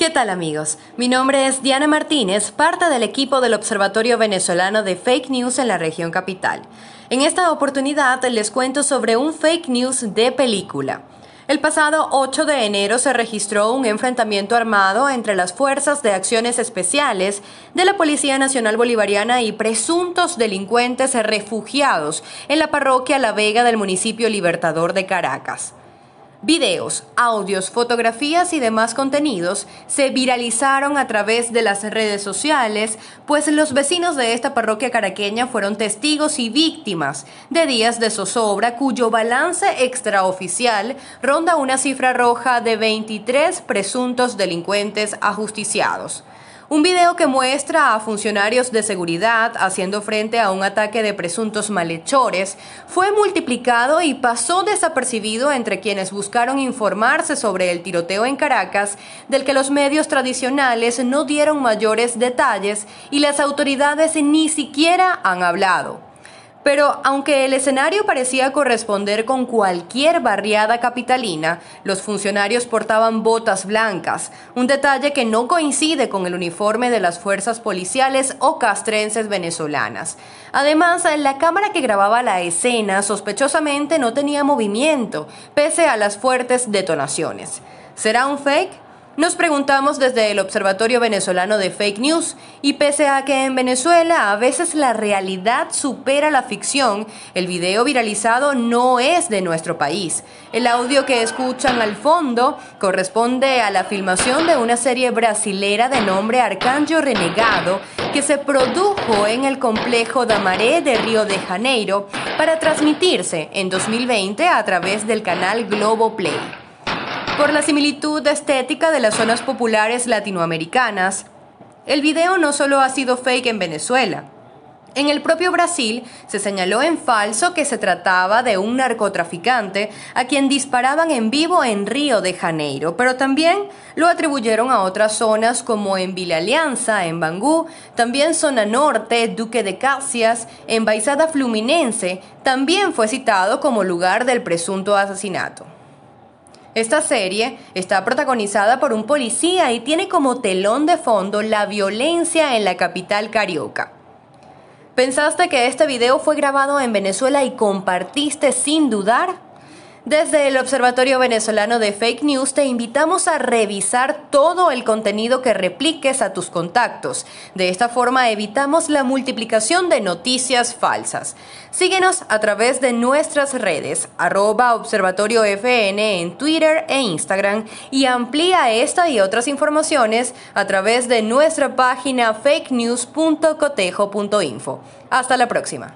¿Qué tal amigos? Mi nombre es Diana Martínez, parte del equipo del Observatorio Venezolano de Fake News en la región capital. En esta oportunidad les cuento sobre un fake news de película. El pasado 8 de enero se registró un enfrentamiento armado entre las Fuerzas de Acciones Especiales de la Policía Nacional Bolivariana y presuntos delincuentes refugiados en la parroquia La Vega del municipio Libertador de Caracas. Videos, audios, fotografías y demás contenidos se viralizaron a través de las redes sociales, pues los vecinos de esta parroquia caraqueña fueron testigos y víctimas de días de zozobra cuyo balance extraoficial ronda una cifra roja de 23 presuntos delincuentes ajusticiados. Un video que muestra a funcionarios de seguridad haciendo frente a un ataque de presuntos malhechores fue multiplicado y pasó desapercibido entre quienes buscaron informarse sobre el tiroteo en Caracas, del que los medios tradicionales no dieron mayores detalles y las autoridades ni siquiera han hablado. Pero aunque el escenario parecía corresponder con cualquier barriada capitalina, los funcionarios portaban botas blancas, un detalle que no coincide con el uniforme de las fuerzas policiales o castrenses venezolanas. Además, la cámara que grababa la escena sospechosamente no tenía movimiento, pese a las fuertes detonaciones. ¿Será un fake? Nos preguntamos desde el Observatorio Venezolano de Fake News y pese a que en Venezuela a veces la realidad supera la ficción, el video viralizado no es de nuestro país. El audio que escuchan al fondo corresponde a la filmación de una serie brasilera de nombre Arcanjo Renegado que se produjo en el complejo Damaré de Río de Janeiro para transmitirse en 2020 a través del canal Globo Play. Por la similitud estética de las zonas populares latinoamericanas, el video no solo ha sido fake en Venezuela. En el propio Brasil se señaló en falso que se trataba de un narcotraficante a quien disparaban en vivo en Río de Janeiro, pero también lo atribuyeron a otras zonas como en Villa Alianza, en Bangú, también zona norte, Duque de Caxias, en Baizada Fluminense, también fue citado como lugar del presunto asesinato. Esta serie está protagonizada por un policía y tiene como telón de fondo la violencia en la capital carioca. ¿Pensaste que este video fue grabado en Venezuela y compartiste sin dudar? Desde el Observatorio Venezolano de Fake News te invitamos a revisar todo el contenido que repliques a tus contactos. De esta forma evitamos la multiplicación de noticias falsas. Síguenos a través de nuestras redes, arroba Observatorio FN en Twitter e Instagram y amplía esta y otras informaciones a través de nuestra página fakenews.cotejo.info. Hasta la próxima.